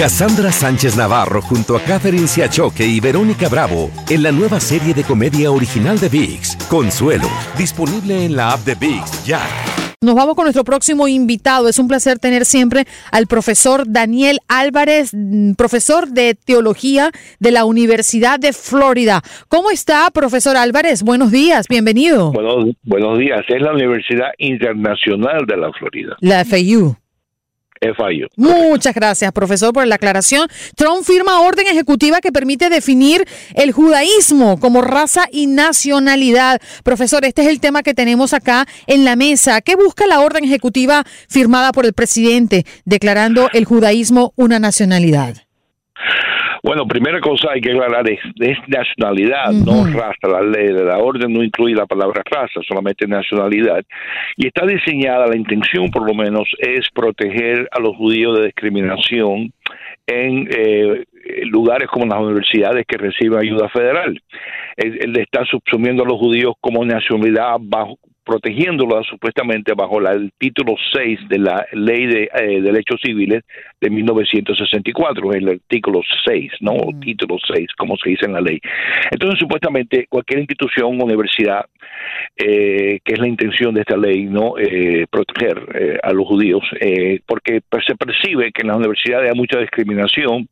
Cassandra Sánchez Navarro junto a Catherine Siachoque y Verónica Bravo en la nueva serie de comedia original de VIX, Consuelo, disponible en la app de VIX ya. Nos vamos con nuestro próximo invitado. Es un placer tener siempre al profesor Daniel Álvarez, mm, profesor de teología de la Universidad de Florida. ¿Cómo está, profesor Álvarez? Buenos días, bienvenido. Buenos, buenos días. Es la Universidad Internacional de la Florida. La FIU. FIU. Muchas gracias, profesor, por la aclaración. Trump firma orden ejecutiva que permite definir el judaísmo como raza y nacionalidad. Profesor, este es el tema que tenemos acá en la mesa. ¿Qué busca la orden ejecutiva firmada por el presidente declarando el judaísmo una nacionalidad? Bueno, primera cosa hay que aclarar es, es nacionalidad, no raza. La ley de la orden no incluye la palabra raza, solamente nacionalidad. Y está diseñada, la intención por lo menos, es proteger a los judíos de discriminación en eh, lugares como las universidades que reciben ayuda federal. Él, él está subsumiendo a los judíos como nacionalidad bajo protegiéndola supuestamente bajo la, el título 6 de la Ley de eh, Derechos Civiles de 1964, el artículo 6, ¿no? Título 6, como se dice en la ley. Entonces, supuestamente, cualquier institución, universidad, eh, que es la intención de esta ley, ¿no? Eh, proteger eh, a los judíos, eh, porque se percibe que en las universidades hay mucha discriminación,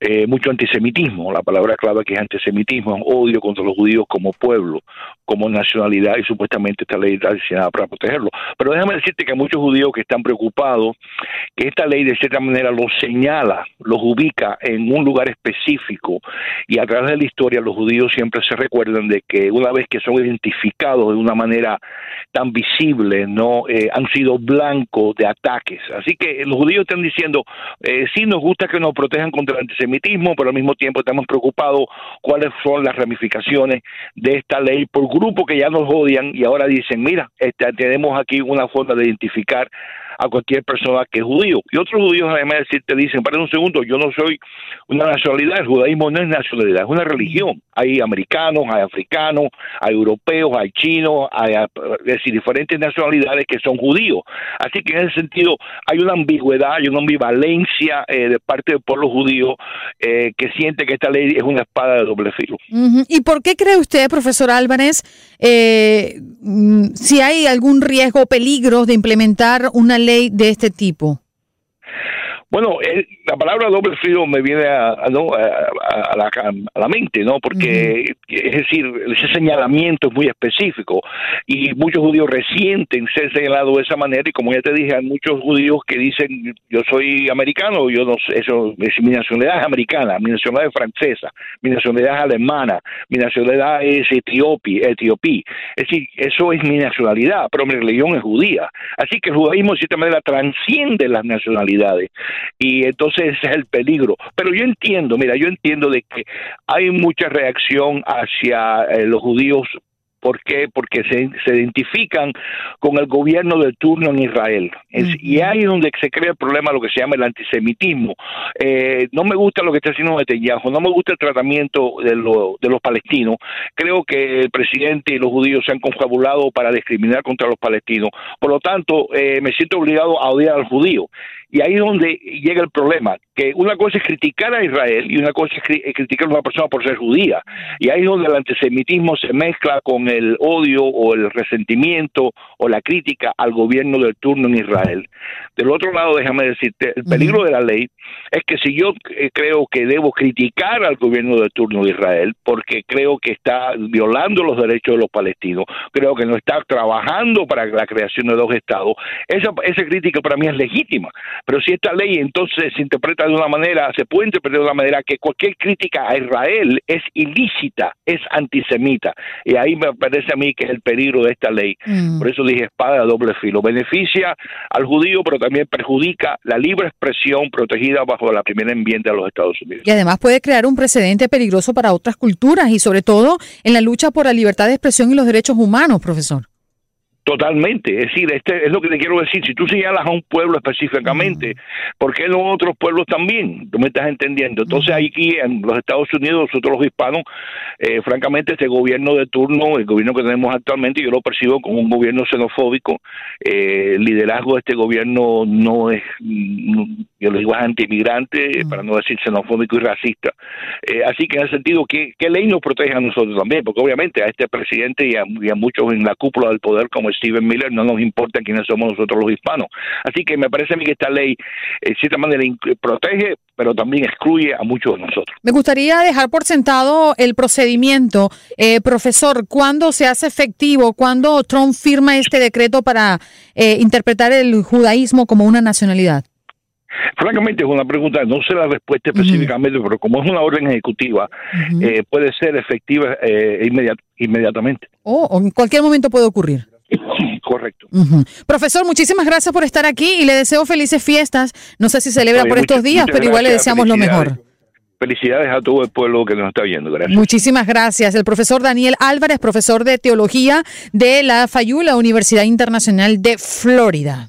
eh, mucho antisemitismo, la palabra clave que es antisemitismo, odio contra los judíos como pueblo, como nacionalidad, y supuestamente esta ley diseñada para protegerlo. Pero déjame decirte que hay muchos judíos que están preocupados que esta ley de cierta manera los señala, los ubica en un lugar específico y a través de la historia los judíos siempre se recuerdan de que una vez que son identificados de una manera tan visible, no eh, han sido blancos de ataques. Así que los judíos están diciendo, eh, sí nos gusta que nos protejan contra el antisemitismo, pero al mismo tiempo estamos preocupados cuáles son las ramificaciones de esta ley por grupos que ya nos odian y ahora dicen, mira, este, tenemos aquí una forma de identificar a cualquier persona que es judío. Y otros judíos, además de te dicen, para un segundo, yo no soy una nacionalidad, el judaísmo no es nacionalidad, es una religión. Hay americanos, hay africanos, hay europeos, hay chinos, hay decir, diferentes nacionalidades que son judíos. Así que en ese sentido hay una ambigüedad, hay una ambivalencia eh, de parte del pueblo judío eh, que siente que esta ley es una espada de doble filo. ¿Y por qué cree usted, profesor Álvarez, eh, mm, si hay algún riesgo o peligro de implementar una ley de este tipo? Bueno, eh, la palabra doble filo me viene a, a- ¿no? a, a- a la, a la mente, ¿no? Porque, es decir, ese señalamiento es muy específico y muchos judíos resienten ser señalados de esa manera y como ya te dije, hay muchos judíos que dicen yo soy americano, yo no sé, eso, es- mi nacionalidad es americana, mi nacionalidad es francesa, mi nacionalidad es alemana, mi nacionalidad es etiopí, etiopí. Es decir, eso es mi nacionalidad, pero mi religión es judía. Así que el judaísmo de cierta manera transciende las nacionalidades y entonces ese es el peligro. Pero yo entiendo, mira, yo entiendo de que hay mucha reacción hacia eh, los judíos. ¿Por qué? Porque se, se identifican con el gobierno del turno en Israel. Es- Y ahí es donde se crea el problema, lo que se llama el antisemitismo. Eh, no me gusta lo que está haciendo Netanyahu, no me gusta el tratamiento de, lo- de los palestinos. Creo que el presidente y los judíos se han confabulado para discriminar contra los palestinos. Por lo tanto, eh, me siento obligado a odiar al judío. Y ahí es donde llega el problema, que una cosa es criticar a Israel y una cosa es criticar a una persona por ser judía. Y ahí es donde el antisemitismo se mezcla con el odio o el resentimiento o la crítica al gobierno del turno en Israel. Del otro lado, déjame decirte, el peligro de la ley es que si yo eh, creo que debo criticar al gobierno del turno de Israel, porque creo que está violando los derechos de los palestinos, creo que no está trabajando para la creación de dos estados, esa, esa crítica para mí es legítima. Pero si esta ley entonces se interpreta de una manera, se puede interpretar de una manera que cualquier crítica a Israel es ilícita, es antisemita. Y ahí me parece a mí que es el peligro de esta ley. Mm. Por eso dije espada de doble filo. Beneficia al judío, pero también perjudica la libre expresión protegida bajo la primera enmienda de los Estados Unidos. Y además puede crear un precedente peligroso para otras culturas y sobre todo en la lucha por la libertad de expresión y los derechos humanos, profesor. Totalmente, es decir, este es lo que te quiero decir. Si tú señalas a un pueblo específicamente, mm. ¿por qué no otros pueblos también? Tú me estás entendiendo. Entonces, mm. aquí en los Estados Unidos, nosotros los hispanos, eh, francamente, este gobierno de turno, el gobierno que tenemos actualmente, yo lo percibo como un gobierno xenofóbico. Eh, el liderazgo de este gobierno no es, yo lo digo, es anti-inmigrante, mm. para no decir xenofóbico y racista. Eh, así que en ese sentido, ¿qué, ¿qué, ley nos protege a nosotros también? Porque obviamente a este presidente y a, y a muchos en la cúpula del poder, como Steven Miller, no nos importa quiénes somos nosotros los hispanos. Así que me parece a mí que esta ley, en cierta manera, protege, pero también excluye a muchos de nosotros. Me gustaría dejar por sentado el procedimiento. Eh, profesor, ¿cuándo se hace efectivo? ¿Cuándo Trump firma este decreto para eh, interpretar el judaísmo como una nacionalidad? Francamente es una pregunta, no sé la respuesta específicamente, pero como es una orden ejecutiva, eh, puede ser efectiva eh, inmediatamente. Oh, o en cualquier momento puede ocurrir. Correcto. Profesor, muchísimas gracias por estar aquí y le deseo felices fiestas. No sé si celebra por estos días, pero igual le deseamos lo mejor. Felicidades a todo el pueblo que nos está viendo. Gracias. Muchísimas gracias. El profesor Daniel Álvarez, profesor de teología de la Fayula Universidad Internacional de Florida.